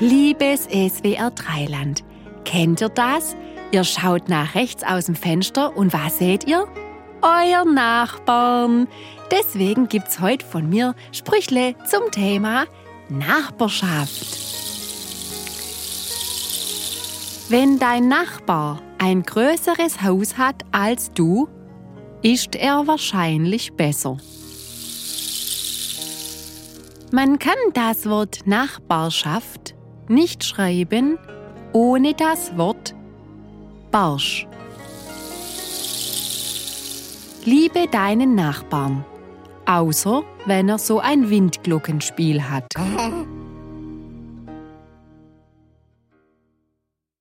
Liebes SWR Dreiland, kennt ihr das? Ihr schaut nach rechts aus dem Fenster und was seht ihr? Euer Nachbarn. Deswegen gibt's heute von mir Sprüchle zum Thema Nachbarschaft. Wenn dein Nachbar ein größeres Haus hat als du, ist er wahrscheinlich besser. Man kann das Wort Nachbarschaft nicht schreiben ohne das Wort Barsch. Liebe deinen Nachbarn, außer wenn er so ein Windglockenspiel hat.